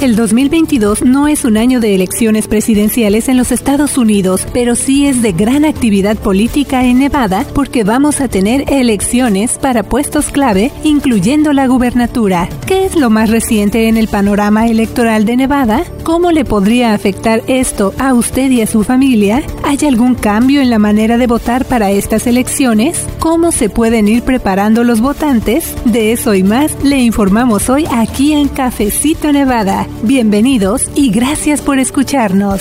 El 2022 no es un año de elecciones presidenciales en los Estados Unidos, pero sí es de gran actividad política en Nevada porque vamos a tener elecciones para puestos clave, incluyendo la gubernatura. ¿Qué es lo más reciente en el panorama electoral de Nevada? ¿Cómo le podría afectar esto a usted y a su familia? ¿Hay algún cambio en la manera de votar para estas elecciones? ¿Cómo se pueden ir preparando los votantes? De eso y más le informamos hoy aquí en Cafecito Nevada. Bienvenidos y gracias por escucharnos.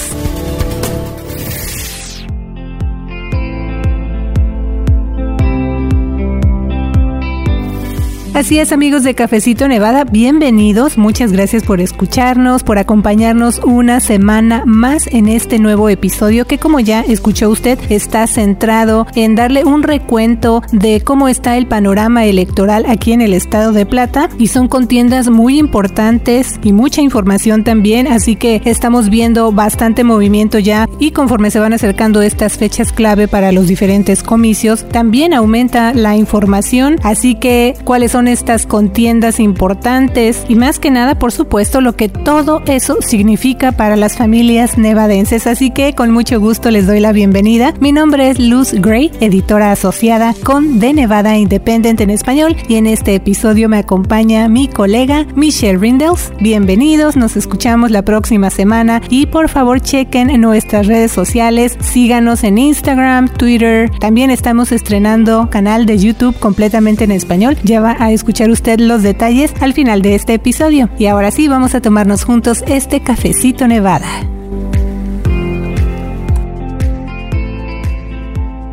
Así es amigos de Cafecito Nevada, bienvenidos, muchas gracias por escucharnos, por acompañarnos una semana más en este nuevo episodio que como ya escuchó usted está centrado en darle un recuento de cómo está el panorama electoral aquí en el estado de Plata. Y son contiendas muy importantes y mucha información también, así que estamos viendo bastante movimiento ya. Y conforme se van acercando estas fechas clave para los diferentes comicios, también aumenta la información, así que cuáles son estas contiendas importantes y más que nada, por supuesto, lo que todo eso significa para las familias nevadenses. Así que con mucho gusto les doy la bienvenida. Mi nombre es Luz Gray, editora asociada con The Nevada Independent en español y en este episodio me acompaña mi colega Michelle Rindels. Bienvenidos, nos escuchamos la próxima semana y por favor chequen en nuestras redes sociales, síganos en Instagram, Twitter, también estamos estrenando canal de YouTube completamente en español. Ya a escuchar usted los detalles al final de este episodio. Y ahora sí, vamos a tomarnos juntos este cafecito Nevada.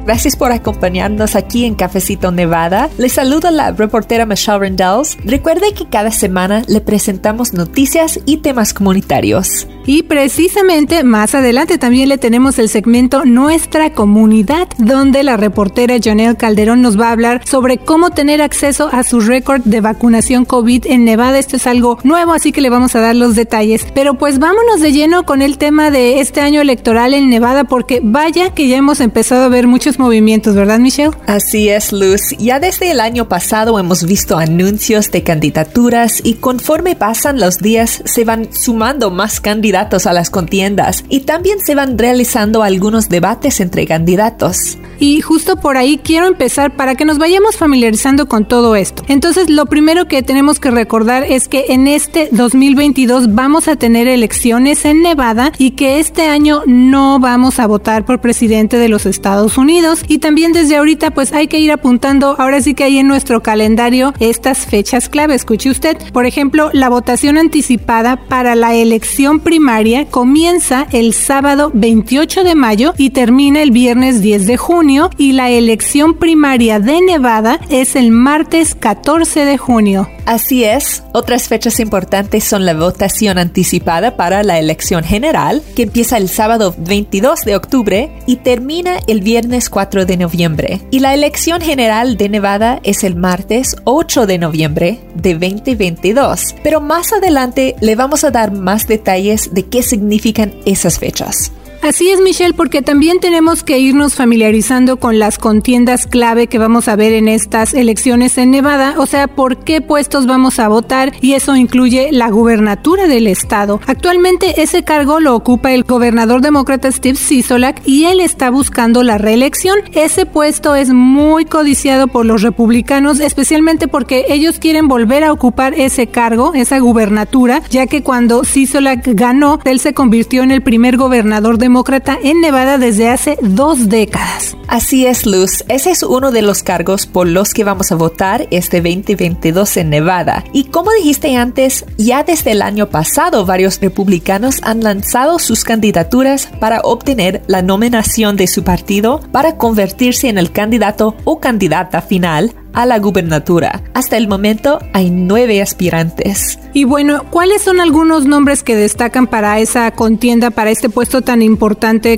Gracias por acompañarnos aquí en Cafecito Nevada. Les saluda la reportera Michelle Rendells. Recuerde que cada semana le presentamos noticias y temas comunitarios. Y precisamente más adelante también le tenemos el segmento Nuestra Comunidad, donde la reportera Janelle Calderón nos va a hablar sobre cómo tener acceso a su récord de vacunación COVID en Nevada. Esto es algo nuevo, así que le vamos a dar los detalles. Pero pues vámonos de lleno con el tema de este año electoral en Nevada, porque vaya que ya hemos empezado a ver muchos movimientos, ¿verdad, Michelle? Así es, Luz. Ya desde el año pasado hemos visto anuncios de candidaturas y conforme pasan los días se van sumando más candidatos a las contiendas y también se van realizando algunos debates entre candidatos. Y justo por ahí quiero empezar para que nos vayamos familiarizando con todo esto. Entonces, lo primero que tenemos que recordar es que en este 2022 vamos a tener elecciones en Nevada y que este año no vamos a votar por presidente de los Estados Unidos. Y también desde ahorita pues hay que ir apuntando, ahora sí que hay en nuestro calendario estas fechas clave. Escuche usted, por ejemplo, la votación anticipada para la elección primaria comienza el sábado 28 de mayo y termina el viernes 10 de junio y la elección primaria de Nevada es el martes 14 de junio. Así es, otras fechas importantes son la votación anticipada para la elección general, que empieza el sábado 22 de octubre y termina el viernes 4 de noviembre. Y la elección general de Nevada es el martes 8 de noviembre de 2022. Pero más adelante le vamos a dar más detalles de qué significan esas fechas. Así es, Michelle, porque también tenemos que irnos familiarizando con las contiendas clave que vamos a ver en estas elecciones en Nevada, o sea, por qué puestos vamos a votar y eso incluye la gubernatura del estado. Actualmente ese cargo lo ocupa el gobernador demócrata Steve Sisolak y él está buscando la reelección. Ese puesto es muy codiciado por los republicanos, especialmente porque ellos quieren volver a ocupar ese cargo, esa gubernatura, ya que cuando Sisolak ganó, él se convirtió en el primer gobernador demócrata demócrata en Nevada desde hace dos décadas. Así es, Luz. Ese es uno de los cargos por los que vamos a votar este 2022 en Nevada. Y como dijiste antes, ya desde el año pasado varios republicanos han lanzado sus candidaturas para obtener la nominación de su partido para convertirse en el candidato o candidata final a la gubernatura. Hasta el momento hay nueve aspirantes. Y bueno, ¿cuáles son algunos nombres que destacan para esa contienda, para este puesto tan importante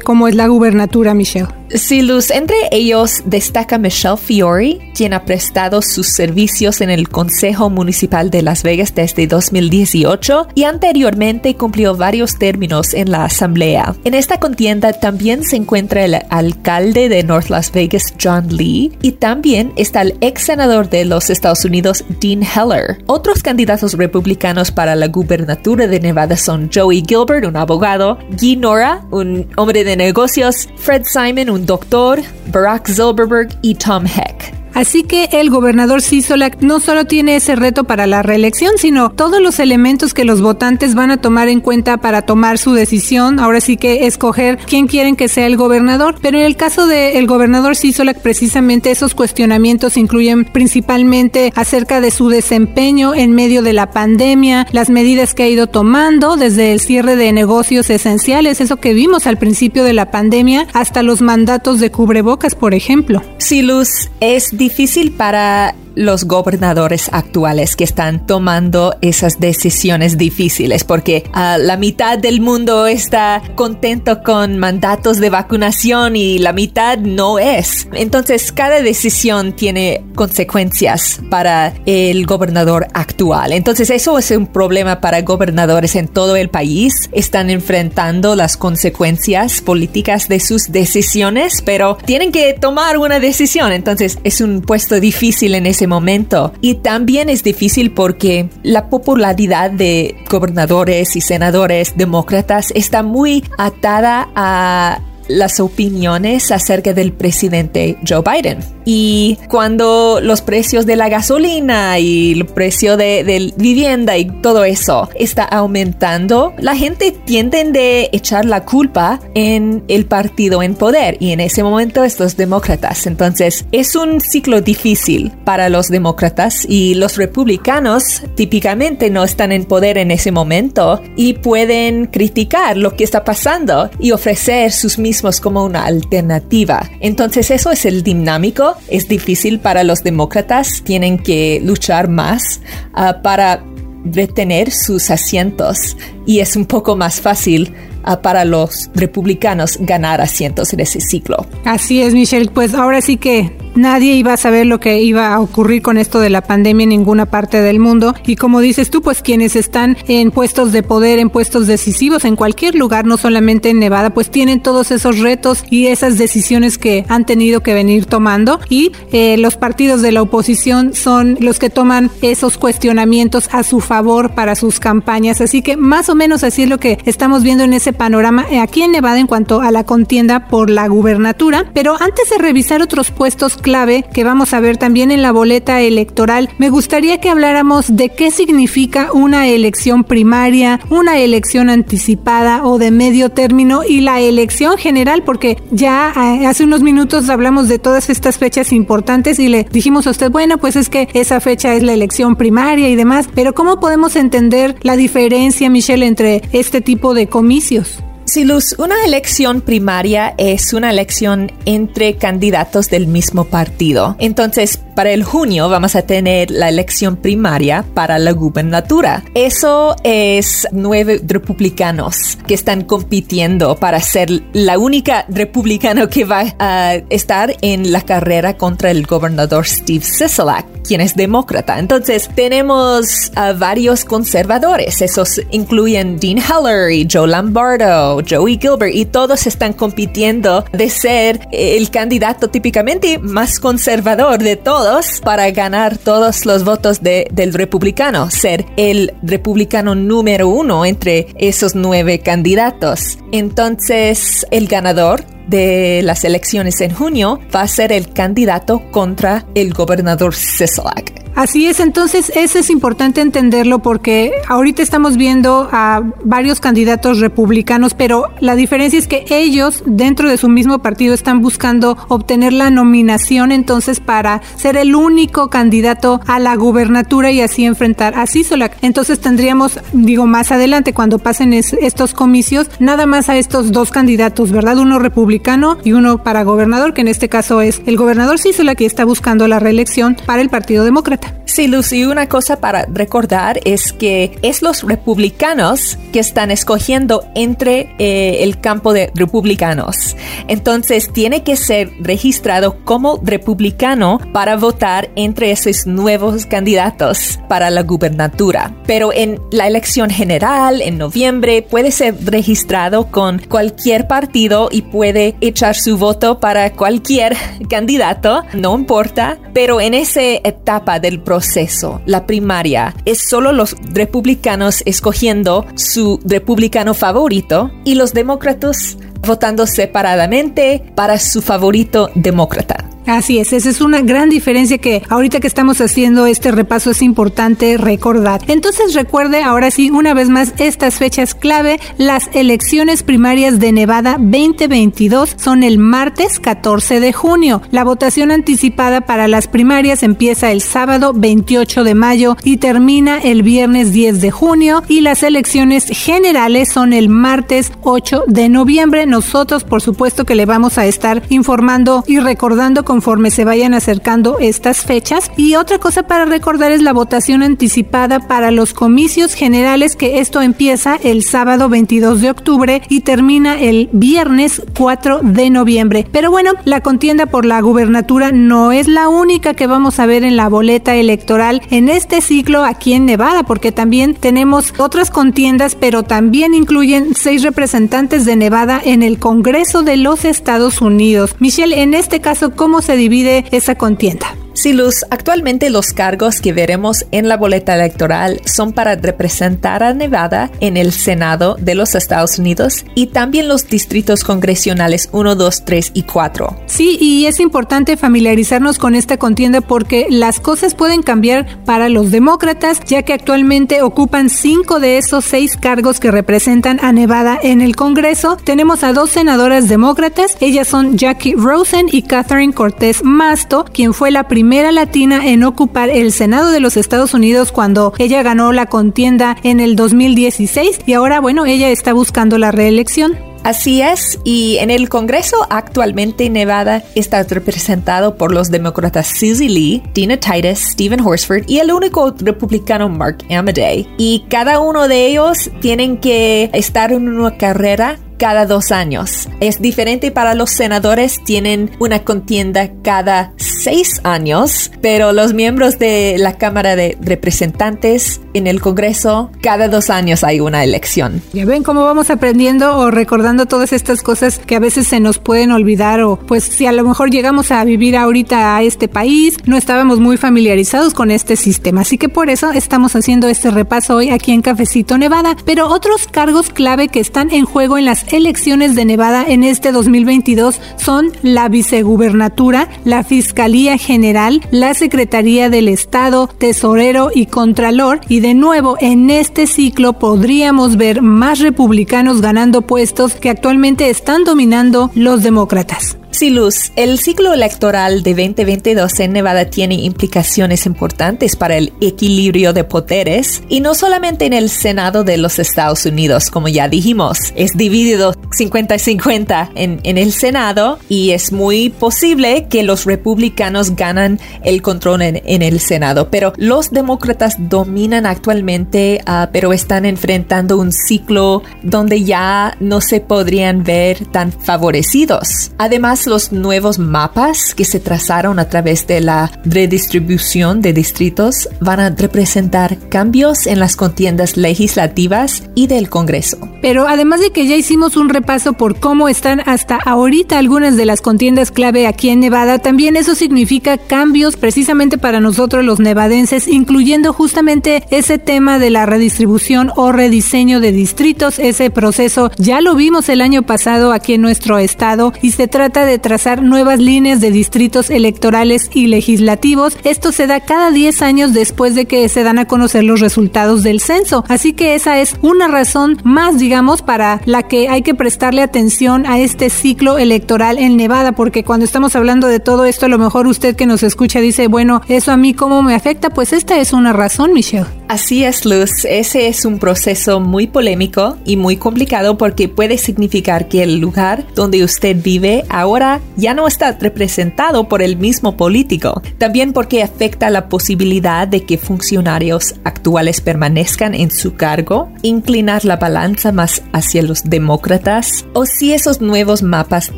como es la gubernatura, Michelle? Sí, Luz, entre ellos destaca Michelle Fiore, quien ha prestado sus servicios en el Consejo Municipal de Las Vegas desde 2018 y anteriormente cumplió varios términos en la Asamblea. En esta contienda también se encuentra el alcalde de North Las Vegas, John Lee, y también está el ex senador de los Estados Unidos, Dean Heller. Otros candidatos republicanos para la gubernatura de Nevada son Joey Gilbert, un abogado, Guy Nora, un hombre de negocios, Fred Simon, un doctor, Barack Zilberberg y Tom Heck. Así que el gobernador Sisolak no solo tiene ese reto para la reelección, sino todos los elementos que los votantes van a tomar en cuenta para tomar su decisión. Ahora sí que escoger quién quieren que sea el gobernador. Pero en el caso del gobernador Sisolak, precisamente esos cuestionamientos incluyen principalmente acerca de su desempeño en medio de la pandemia, las medidas que ha ido tomando desde el cierre de negocios esenciales, eso que vimos al principio de la pandemia, hasta los mandatos de cubrebocas, por ejemplo. Sí, Luz, es difícil para los gobernadores actuales que están tomando esas decisiones difíciles porque uh, la mitad del mundo está contento con mandatos de vacunación y la mitad no es. Entonces cada decisión tiene consecuencias para el gobernador actual. Entonces eso es un problema para gobernadores en todo el país. Están enfrentando las consecuencias políticas de sus decisiones, pero tienen que tomar una decisión. Entonces es un puesto difícil en ese momento. Y también es difícil porque la popularidad de gobernadores y senadores demócratas está muy atada a las opiniones acerca del presidente Joe Biden. Y cuando los precios de la gasolina y el precio de, de vivienda y todo eso está aumentando, la gente tiende de echar la culpa en el partido en poder y en ese momento estos demócratas. Entonces es un ciclo difícil para los demócratas y los republicanos típicamente no están en poder en ese momento y pueden criticar lo que está pasando y ofrecer sus mismos como una alternativa. Entonces eso es el dinámico es difícil para los demócratas, tienen que luchar más uh, para retener sus asientos y es un poco más fácil para los republicanos ganar asientos en ese ciclo. Así es, Michelle. Pues ahora sí que nadie iba a saber lo que iba a ocurrir con esto de la pandemia en ninguna parte del mundo. Y como dices tú, pues quienes están en puestos de poder, en puestos decisivos, en cualquier lugar, no solamente en Nevada, pues tienen todos esos retos y esas decisiones que han tenido que venir tomando. Y eh, los partidos de la oposición son los que toman esos cuestionamientos a su favor para sus campañas. Así que más o menos así es lo que estamos viendo en ese panorama eh, aquí en Nevada en cuanto a la contienda por la gubernatura. Pero antes de revisar otros puestos clave que vamos a ver también en la boleta electoral, me gustaría que habláramos de qué significa una elección primaria, una elección anticipada o de medio término y la elección general, porque ya eh, hace unos minutos hablamos de todas estas fechas importantes y le dijimos a usted, bueno, pues es que esa fecha es la elección primaria y demás, pero ¿cómo podemos entender la diferencia, Michelle, entre este tipo de comicios? Sí, Luz, una elección primaria es una elección entre candidatos del mismo partido. Entonces, para el junio vamos a tener la elección primaria para la gubernatura. Eso es nueve republicanos que están compitiendo para ser la única republicano que va a estar en la carrera contra el gobernador Steve Sisolak, quien es demócrata. Entonces tenemos a varios conservadores. Esos incluyen Dean Heller y Joe Lombardo, Joey Gilbert y todos están compitiendo de ser el candidato típicamente más conservador de todos para ganar todos los votos del republicano, ser el republicano número uno entre esos nueve candidatos. Entonces, el ganador de las elecciones en junio va a ser el candidato contra el gobernador Sisolak. Así es, entonces eso es importante entenderlo porque ahorita estamos viendo a varios candidatos republicanos, pero la diferencia es que ellos dentro de su mismo partido están buscando obtener la nominación entonces para ser el único candidato a la gubernatura y así enfrentar a Sisolak. Entonces tendríamos, digo, más adelante cuando pasen estos comicios, nada más a estos dos candidatos, ¿verdad? Uno republicano y uno para gobernador, que en este caso es el gobernador Sisolak que está buscando la reelección para el Partido Demócrata. Contienda. Sí, Lucy, una cosa para recordar es que es los republicanos que están escogiendo entre eh, el campo de republicanos. Entonces, tiene que ser registrado como republicano para votar entre esos nuevos candidatos para la gubernatura. Pero en la elección general, en noviembre, puede ser registrado con cualquier partido y puede echar su voto para cualquier candidato, no importa. Pero en esa etapa del proceso, la primaria, es solo los republicanos escogiendo su republicano favorito y los demócratas votando separadamente para su favorito demócrata. Así es, esa es una gran diferencia que ahorita que estamos haciendo este repaso es importante recordar. Entonces recuerde ahora sí una vez más estas fechas clave. Las elecciones primarias de Nevada 2022 son el martes 14 de junio. La votación anticipada para las primarias empieza el sábado 28 de mayo y termina el viernes 10 de junio y las elecciones generales son el martes 8 de noviembre. Nosotros por supuesto que le vamos a estar informando y recordando con conforme se vayan acercando estas fechas. Y otra cosa para recordar es la votación anticipada para los comicios generales, que esto empieza el sábado 22 de octubre y termina el viernes 4 de noviembre. Pero bueno, la contienda por la gubernatura no es la única que vamos a ver en la boleta electoral en este ciclo aquí en Nevada, porque también tenemos otras contiendas, pero también incluyen seis representantes de Nevada en el Congreso de los Estados Unidos. Michelle, en este caso, ¿cómo se divide esa contienda? Sí, Luz, actualmente los cargos que veremos en la boleta electoral son para representar a Nevada en el Senado de los Estados Unidos y también los distritos congresionales 1, 2, 3 y 4. Sí, y es importante familiarizarnos con esta contienda porque las cosas pueden cambiar para los demócratas, ya que actualmente ocupan cinco de esos seis cargos que representan a Nevada en el Congreso. Tenemos a dos senadoras demócratas, ellas son Jackie Rosen y Catherine Cortés Masto, quien fue la primera primera latina en ocupar el Senado de los Estados Unidos cuando ella ganó la contienda en el 2016 y ahora, bueno, ella está buscando la reelección. Así es, y en el Congreso actualmente Nevada está representado por los demócratas Susie Lee, Dina Titus, Stephen Horsford y el único republicano Mark Amaday. Y cada uno de ellos tienen que estar en una carrera cada dos años. Es diferente para los senadores, tienen una contienda cada seis años, pero los miembros de la Cámara de Representantes en el Congreso, cada dos años hay una elección. Ya ven cómo vamos aprendiendo o recordando todas estas cosas que a veces se nos pueden olvidar o pues si a lo mejor llegamos a vivir ahorita a este país, no estábamos muy familiarizados con este sistema. Así que por eso estamos haciendo este repaso hoy aquí en Cafecito Nevada, pero otros cargos clave que están en juego en las elecciones de Nevada en este 2022 son la vicegubernatura, la Fiscalía General, la Secretaría del Estado, Tesorero y Contralor. Y de nuevo, en este ciclo podríamos ver más republicanos ganando puestos que actualmente están dominando los demócratas. Sí, Luz, el ciclo electoral de 2022 en Nevada tiene implicaciones importantes para el equilibrio de poderes y no solamente en el Senado de los Estados Unidos, como ya dijimos, es dividido 50-50 en, en, el Senado y es muy posible que los republicanos ganan el control en, en el Senado, pero los demócratas dominan actualmente, uh, pero están enfrentando un ciclo donde ya no se podrían ver tan favorecidos. Además, los nuevos mapas que se trazaron a través de la redistribución de distritos van a representar cambios en las contiendas legislativas y del Congreso. Pero además de que ya hicimos un repaso por cómo están hasta ahorita algunas de las contiendas clave aquí en Nevada, también eso significa cambios precisamente para nosotros los nevadenses, incluyendo justamente ese tema de la redistribución o rediseño de distritos. Ese proceso ya lo vimos el año pasado aquí en nuestro estado y se trata de trazar nuevas líneas de distritos electorales y legislativos. Esto se da cada 10 años después de que se dan a conocer los resultados del censo. Así que esa es una razón más digamos, para la que hay que prestarle atención a este ciclo electoral en Nevada, porque cuando estamos hablando de todo esto, a lo mejor usted que nos escucha dice, bueno, ¿eso a mí cómo me afecta? Pues esta es una razón, Michelle. Así es, Luz. Ese es un proceso muy polémico y muy complicado porque puede significar que el lugar donde usted vive ahora ya no está representado por el mismo político. También porque afecta la posibilidad de que funcionarios actuales permanezcan en su cargo, inclinar la balanza más hacia los demócratas, o si esos nuevos mapas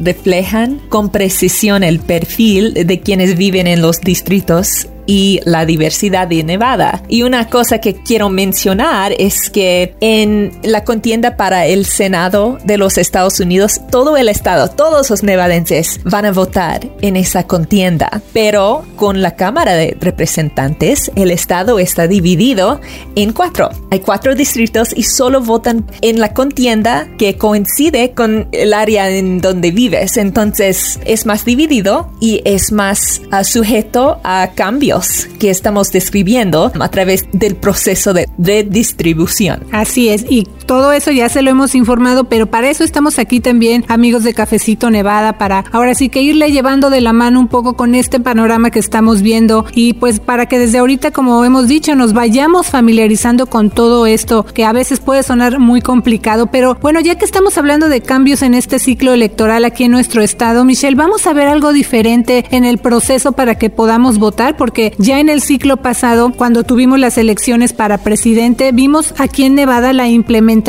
reflejan con precisión el perfil de quienes viven en los distritos y la diversidad de Nevada. Y una cosa que quiero mencionar es que en la contienda para el Senado de los Estados Unidos, todo el estado, todos los nevadenses van a votar en esa contienda. Pero con la Cámara de Representantes, el estado está dividido en cuatro. Hay cuatro distritos y solo votan en la contienda que coincide con el área en donde vives. Entonces es más dividido y es más uh, sujeto a que estamos describiendo a través del proceso de redistribución. Así es, y todo eso ya se lo hemos informado, pero para eso estamos aquí también, amigos de Cafecito Nevada, para ahora sí que irle llevando de la mano un poco con este panorama que estamos viendo. Y pues para que desde ahorita, como hemos dicho, nos vayamos familiarizando con todo esto que a veces puede sonar muy complicado, pero bueno, ya que estamos hablando de cambios en este ciclo electoral aquí en nuestro estado, Michelle, vamos a ver algo diferente en el proceso para que podamos votar, porque ya en el ciclo pasado, cuando tuvimos las elecciones para presidente, vimos aquí en Nevada la implementación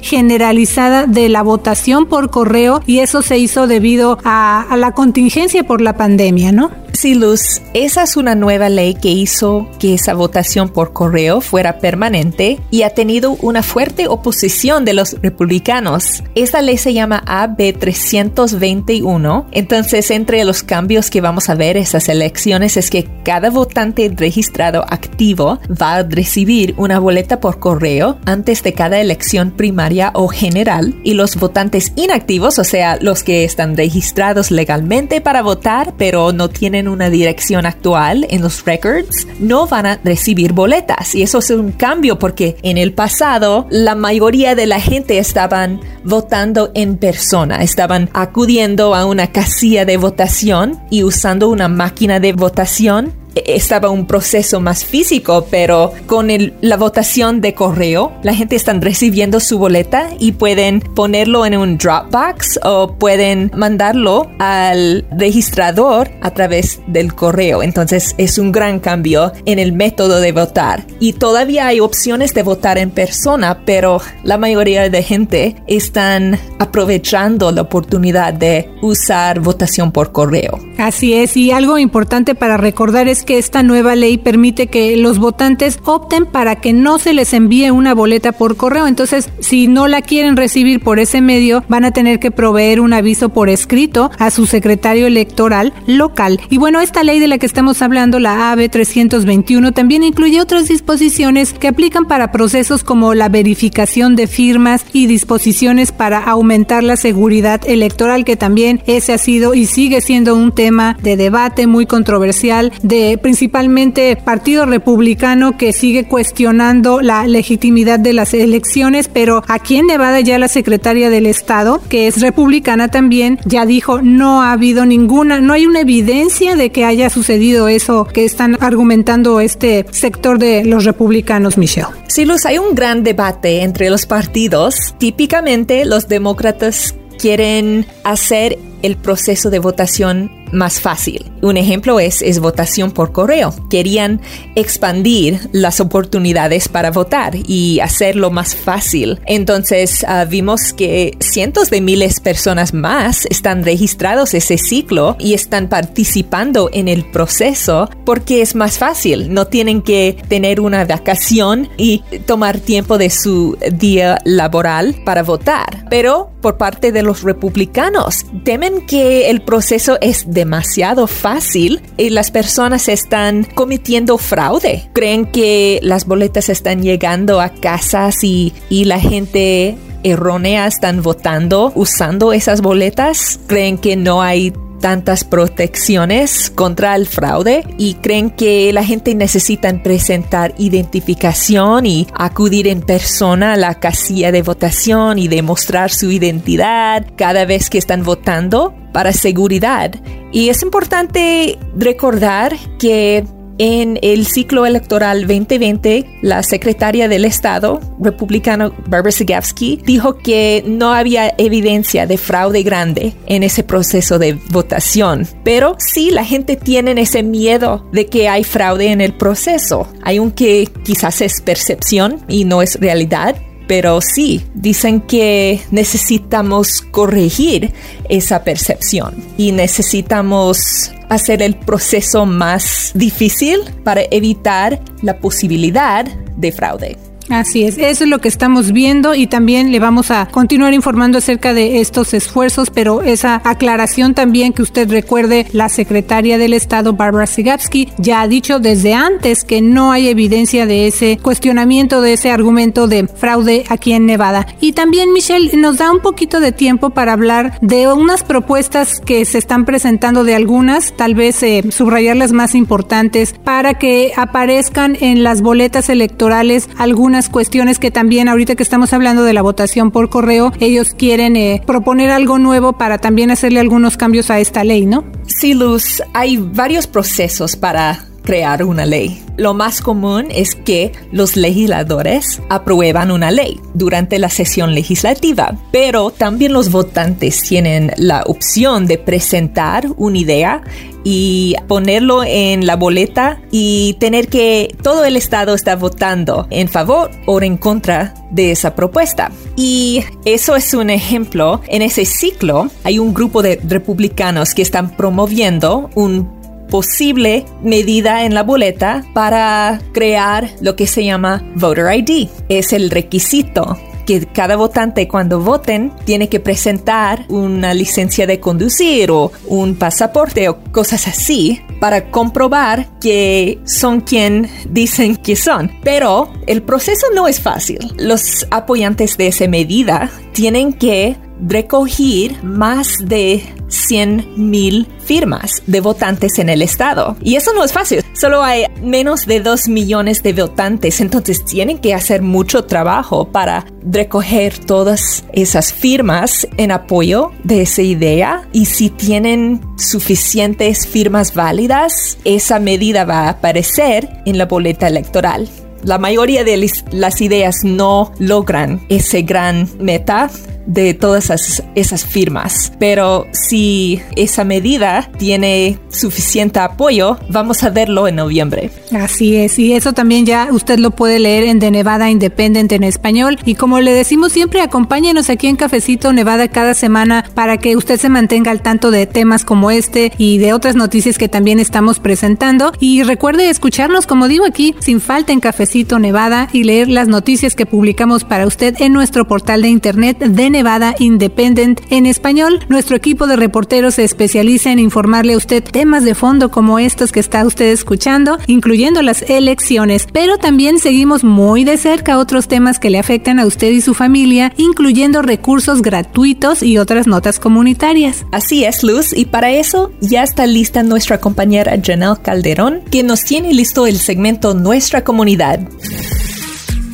generalizada de la votación por correo y eso se hizo debido a, a la contingencia por la pandemia, ¿no? Sí, Luz, esa es una nueva ley que hizo que esa votación por correo fuera permanente y ha tenido una fuerte oposición de los republicanos. Esta ley se llama AB 321. Entonces, entre los cambios que vamos a ver esas elecciones es que cada votante registrado activo va a recibir una boleta por correo antes de cada elección primaria o general y los votantes inactivos, o sea, los que están registrados legalmente para votar pero no tienen una dirección actual en los records, no van a recibir boletas. Y eso es un cambio porque en el pasado la mayoría de la gente estaban votando en persona, estaban acudiendo a una casilla de votación y usando una máquina de votación estaba un proceso más físico, pero con la votación de correo, la gente está recibiendo su boleta y pueden ponerlo en un Dropbox o pueden mandarlo al registrador a través del correo. Entonces es un gran cambio en el método de votar. Y todavía hay opciones de votar en persona, pero la mayoría de gente están aprovechando la oportunidad de usar votación por correo. Así es, y algo importante para recordar es que esta nueva ley permite que los votantes opten para que no se les envíe una boleta por correo. Entonces, si no la quieren recibir por ese medio, van a tener que proveer un aviso por escrito a su secretario electoral local. Y bueno, esta ley de la que estamos hablando, la AB 321, también incluye otras disposiciones que aplican para procesos como la verificación de firmas y disposiciones para aumentar la seguridad electoral, que también ese ha sido y sigue siendo un tema de debate muy controversial de principalmente Partido Republicano que sigue cuestionando la legitimidad de las elecciones, pero aquí en Nevada ya la secretaria del Estado, que es republicana también, ya dijo no ha habido ninguna, no hay una evidencia de que haya sucedido eso que están argumentando este sector de los republicanos, Michelle. Sí, Luz, hay un gran debate entre los partidos. Típicamente los demócratas quieren hacer el proceso de votación más fácil. Un ejemplo es, es votación por correo. Querían expandir las oportunidades para votar y hacerlo más fácil. Entonces uh, vimos que cientos de miles de personas más están registrados ese ciclo y están participando en el proceso porque es más fácil. No tienen que tener una vacación y tomar tiempo de su día laboral para votar. Pero por parte de los republicanos temen que el proceso es demasiado fácil y las personas están cometiendo fraude. Creen que las boletas están llegando a casas y, y la gente errónea están votando usando esas boletas. Creen que no hay tantas protecciones contra el fraude y creen que la gente necesita presentar identificación y acudir en persona a la casilla de votación y demostrar su identidad cada vez que están votando para seguridad. Y es importante recordar que en el ciclo electoral 2020, la secretaria del Estado, republicano Barbara Sigafsky, dijo que no había evidencia de fraude grande en ese proceso de votación. Pero sí, la gente tiene ese miedo de que hay fraude en el proceso. Hay un que quizás es percepción y no es realidad, pero sí, dicen que necesitamos corregir esa percepción y necesitamos hacer el proceso más difícil para evitar la posibilidad de fraude. Así es, eso es lo que estamos viendo y también le vamos a continuar informando acerca de estos esfuerzos, pero esa aclaración también que usted recuerde, la secretaria del Estado, Barbara Sigapsky, ya ha dicho desde antes que no hay evidencia de ese cuestionamiento, de ese argumento de fraude aquí en Nevada. Y también, Michelle, nos da un poquito de tiempo para hablar de unas propuestas que se están presentando de algunas, tal vez eh, subrayar las más importantes, para que aparezcan en las boletas electorales algunas cuestiones que también ahorita que estamos hablando de la votación por correo, ellos quieren eh, proponer algo nuevo para también hacerle algunos cambios a esta ley, ¿no? Sí, Luz, hay varios procesos para crear una ley. Lo más común es que los legisladores aprueban una ley durante la sesión legislativa, pero también los votantes tienen la opción de presentar una idea y ponerlo en la boleta y tener que todo el estado está votando en favor o en contra de esa propuesta. Y eso es un ejemplo. En ese ciclo hay un grupo de republicanos que están promoviendo un posible medida en la boleta para crear lo que se llama Voter ID. Es el requisito que cada votante cuando voten tiene que presentar una licencia de conducir o un pasaporte o cosas así para comprobar que son quien dicen que son. Pero el proceso no es fácil. Los apoyantes de esa medida tienen que recoger más de 100 mil firmas de votantes en el estado. Y eso no es fácil. Solo hay menos de 2 millones de votantes, entonces tienen que hacer mucho trabajo para recoger todas esas firmas en apoyo de esa idea. Y si tienen suficientes firmas válidas, esa medida va a aparecer en la boleta electoral. La mayoría de las ideas no logran ese gran meta de todas esas, firmas. Pero si esa medida tiene suficiente apoyo, vamos a verlo en noviembre. Así es, y eso también ya usted lo puede leer en The Nevada Independent en español. Y como le decimos siempre, acompáñenos aquí en Cafecito Nevada cada semana para que usted se mantenga al tanto de temas como este y de otras noticias que también estamos presentando. Y recuerde escucharnos, como digo aquí, sin falta en Cafecito Nevada y leer las noticias que publicamos para usted en nuestro portal de internet de Nevada Independent en español. Nuestro equipo de reporteros se especializa en informarle a usted temas de fondo como estos que está usted escuchando, incluyendo las elecciones, pero también seguimos muy de cerca otros temas que le afectan a usted y su familia, incluyendo recursos gratuitos y otras notas comunitarias. Así es, Luz, y para eso ya está lista nuestra compañera Janelle Calderón, que nos tiene listo el segmento Nuestra Comunidad.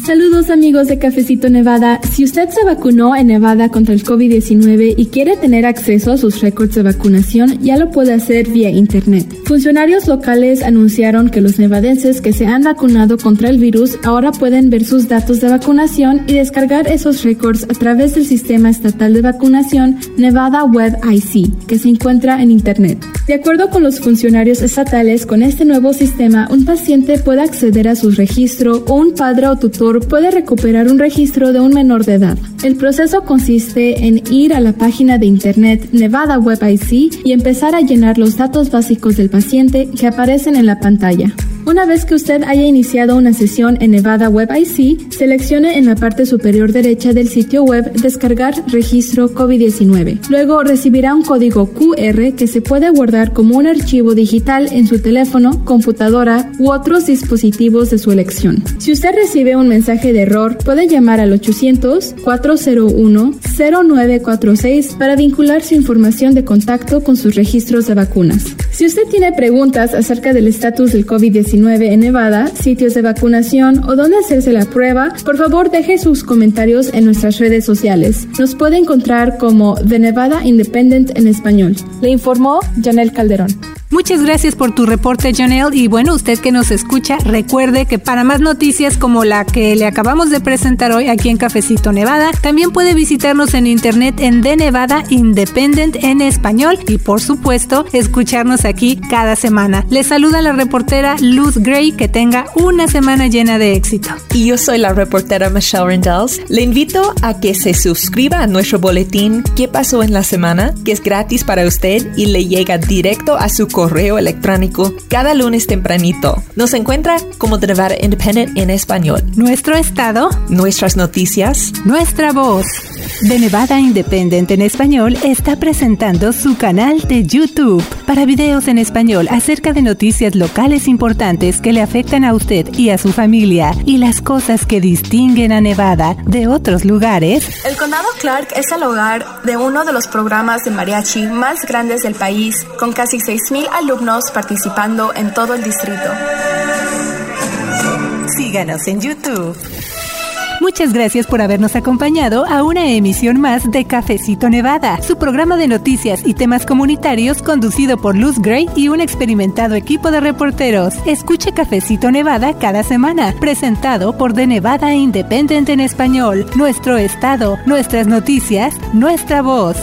Saludos amigos de Cafecito Nevada. Si usted se vacunó en Nevada contra el COVID-19 y quiere tener acceso a sus récords de vacunación, ya lo puede hacer vía Internet. Funcionarios locales anunciaron que los nevadenses que se han vacunado contra el virus ahora pueden ver sus datos de vacunación y descargar esos récords a través del sistema estatal de vacunación Nevada Web IC, que se encuentra en Internet. De acuerdo con los funcionarios estatales, con este nuevo sistema, un paciente puede acceder a su registro o un padre o tutor puede recuperar un registro de un menor de edad. El proceso consiste en ir a la página de internet Nevada Web IC y empezar a llenar los datos básicos del paciente que aparecen en la pantalla. Una vez que usted haya iniciado una sesión en Nevada Web IC, seleccione en la parte superior derecha del sitio web Descargar registro COVID-19. Luego recibirá un código QR que se puede guardar como un archivo digital en su teléfono, computadora u otros dispositivos de su elección. Si usted recibe un mensaje de error, puede llamar al 800-401-0946 para vincular su información de contacto con sus registros de vacunas. Si usted tiene preguntas acerca del estatus del COVID-19 en Nevada, sitios de vacunación o dónde hacerse la prueba, por favor deje sus comentarios en nuestras redes sociales. Nos puede encontrar como The Nevada Independent en español. Le informó Janel Calderón. Muchas gracias por tu reporte, Janelle. Y bueno, usted que nos escucha, recuerde que para más noticias como la que le acabamos de presentar hoy aquí en Cafecito Nevada, también puede visitarnos en internet en The Nevada Independent en español y por supuesto escucharnos aquí cada semana. Le saluda la reportera Luz Gray, que tenga una semana llena de éxito. Y yo soy la reportera Michelle Rendells. Le invito a que se suscriba a nuestro boletín ¿Qué pasó en la semana? que es gratis para usted y le llega directo a su correo electrónico cada lunes tempranito. Nos encuentra como The Nevada Independent en español. Nuestro estado, Nuestras noticias, nuestra voz. The Nevada Independent en español está presentando su canal de YouTube para videos en español acerca de noticias locales importantes que le afectan a usted y a su familia y las cosas que distinguen a Nevada de otros lugares. El condado Clark es el hogar de uno de los programas de mariachi más grandes del país, con casi 6.000 alumnos participando en todo el distrito. Síganos en YouTube. Muchas gracias por habernos acompañado a una emisión más de Cafecito Nevada, su programa de noticias y temas comunitarios conducido por Luz Gray y un experimentado equipo de reporteros. Escuche Cafecito Nevada cada semana, presentado por The Nevada Independent en español, nuestro estado, nuestras noticias, nuestra voz.